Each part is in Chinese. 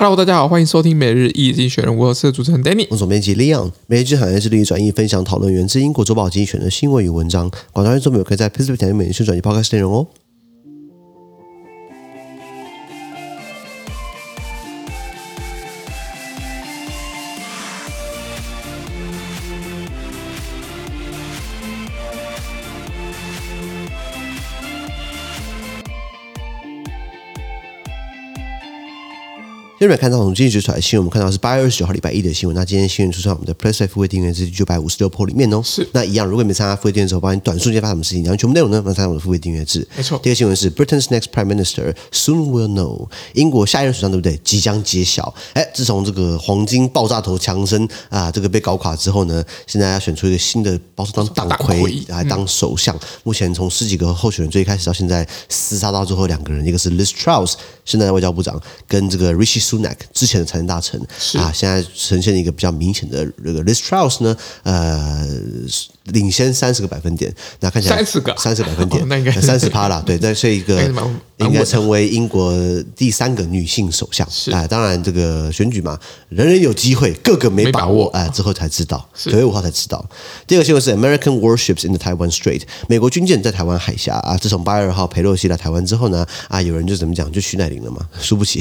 Hello，大家好，欢迎收听每日易经选人，我是主持人 Danny，我是总编辑 Leon。每日经济学人致力于转译分享讨论源自英国周报经济学人的新闻与文章。广大观众朋友可以在 Facebook 点击每日转译 Podcast 内容哦。今天看到从经济学出来的新闻，我们看到是八月二十九号礼拜一的新闻。那今天新闻出现在我们的 PressPlay 付费订阅制九百五十六 PO 里面哦。是。那一样，如果你没参加付费订阅制，我帮你短瞬间发什么事情，然后全部内容呢，能参加我的付费订阅制。没错。第二个新闻是 Britain's next Prime Minister soon will know，英国下一任首相对不对？即将揭晓。哎，自从这个黄金爆炸头强森啊，这个被搞垮之后呢，现在要选出一个新的保守党党魁来当首相。嗯、目前从十几个候选人最开始到现在厮杀到最后两个人，一个是 Liz Truss，现在的外交部长，跟这个 Rishi Sunak 之前的。财政大臣啊，现在呈现一个比较明显的这个 Liz Truss 呢，呃，领先三十个百分点，那看起来三十个三十百分点，三十趴啦，对，这是一个应该成为英国第三个女性首相啊。当然，这个选举嘛，人人有机会，个个没把握，哎，之后才知道，九月五号才知道。第二个新闻是 American warships in the Taiwan Strait，美国军舰在台湾海峡啊。自从八月二号裴洛西来台湾之后呢，啊，有人就怎么讲，就徐乃麟了嘛，输不起，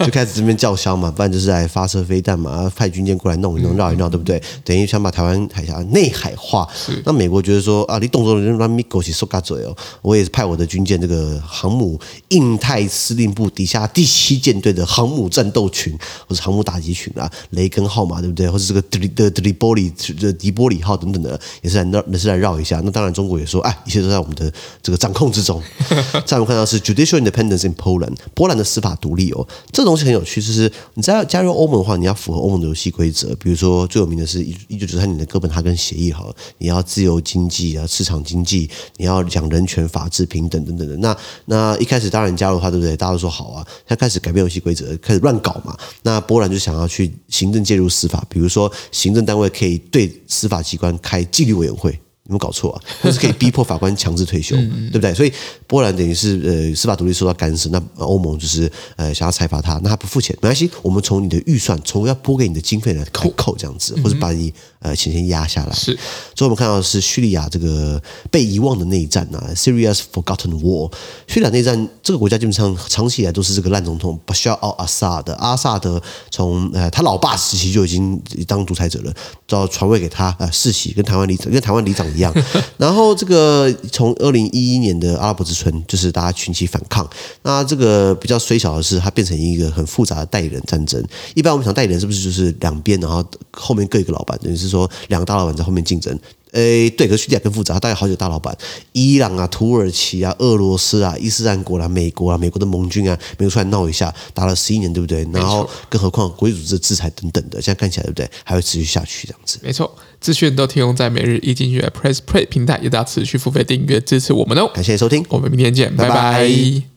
就开始这边叫嚣嘛。不然就是来发射飞弹嘛，派军舰过来弄一弄，绕一绕，对不对？等于想把台湾海峡内海化。那美国觉得说啊，你动作让米狗起说嘎嘴哦，我也是派我的军舰，这个航母印太司令部底下第七舰队的航母战斗群，或是航母打击群啊，雷根号嘛，对不对？或是这个德里的德里波里的迪波里号等等的，也是来绕，也是来绕一下。那当然，中国也说，哎，一切都在我们的这个掌控之中。再我们看到是 Judicial Independence in Poland，波兰的司法独立哦，这东西很有趣，就是你知道加入欧盟的话，你要符合欧盟的游戏规则。比如说，最有名的是一一九九三年的哥本哈根协议，哈，你要自由经济啊，市场经济，你要讲人权、法治、平等等等的。那那一开始当然加入他，对不对？大家都说好啊。他开始改变游戏规则，开始乱搞嘛。那波兰就想要去行政介入司法，比如说行政单位可以对司法机关开纪律委员会。有没有搞错啊？或是可以逼迫法官强制退休，对不对？所以波兰等于是呃司法独立受到干涉，那欧盟就是呃想要裁罚他，那他不付钱没关系，我们从你的预算，从要拨给你的经费来扣扣这样子，或者把你呃钱先压下来。是，所以我们看到的是叙利亚这个被遗忘的内战啊，Syria's forgotten war。叙利亚内战这个国家基本上长期以来都是这个烂总统 Bashar al-Assad，阿萨德从呃他老爸时期就已经当独裁者了，到传位给他呃世袭，跟台湾里长跟台湾里长。一样，然后这个从二零一一年的阿拉伯之春，就是大家群起反抗。那这个比较衰小的是，它变成一个很复杂的代理人战争。一般我们想代理人是不是就是两边，然后后面各一个老板，等于是说两个大老板在后面竞争。诶，对，可是叙利亚更复杂，大概好几个大老板，伊朗啊、土耳其啊、俄罗斯啊、伊斯兰国啦、啊、美国啊、美国的盟军啊，美国出来闹一下，打了十一年，对不对？然后，更何况国际组织的制裁等等的，现在看起来，对不对？还会持续下去这样子。没错，资讯都提供在每日一经济学人 PressPlay 平台，也大家持续付费订阅支持我们哦。感谢收听，我们明天见，拜拜。拜拜。